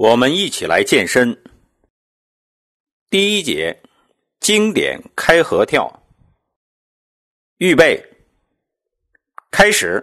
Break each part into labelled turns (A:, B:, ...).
A: 我们一起来健身，第一节经典开合跳。预备，开始。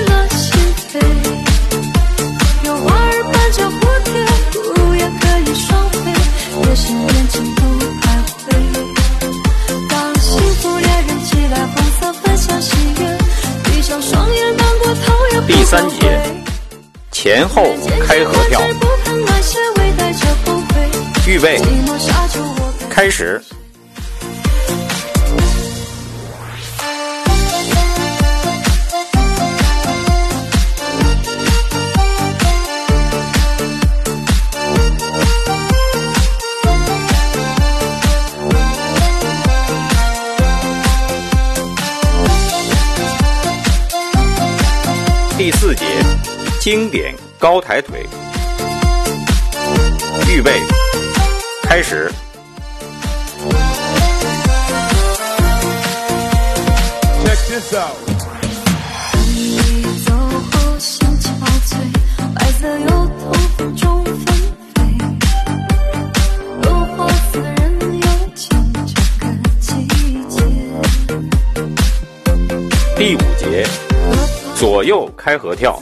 A: 前后开合跳，预备，开始。经典高抬腿，预备，开始。第五节，左右开合跳。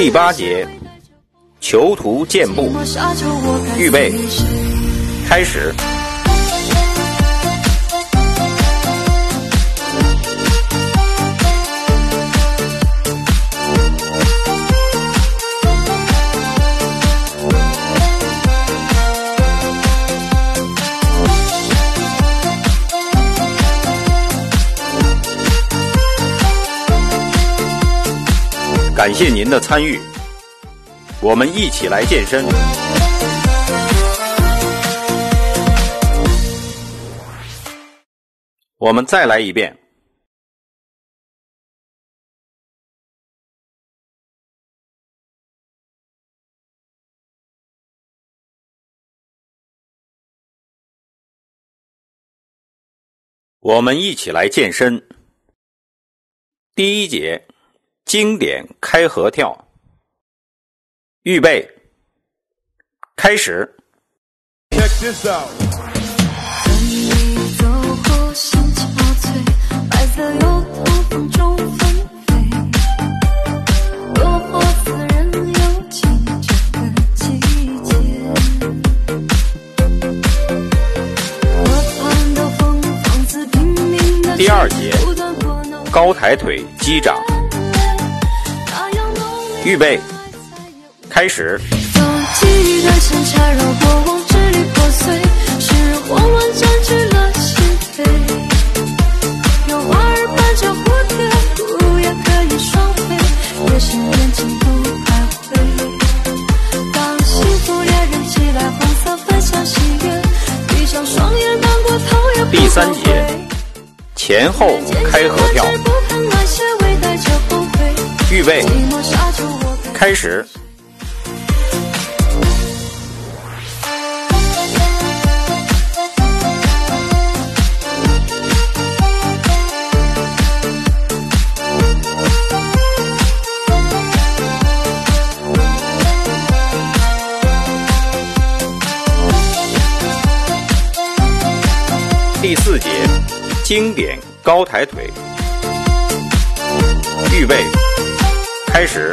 A: 第八节，囚徒健步。预备，开始。感谢您的参与，我们一起来健身。我们再来一遍，我们一起来健身。第一节。经典开合跳，预备，开始。第二节，高抬腿，击掌。预备，开始。
B: 第三节，
A: 前后开合跳。预备。开始。第四节，经典高抬腿。预备，开始。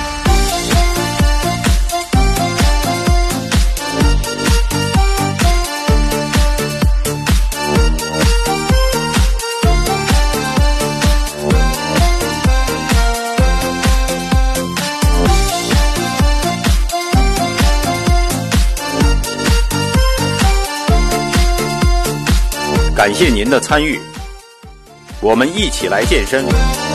A: 感谢您的参与，我们一起来健身。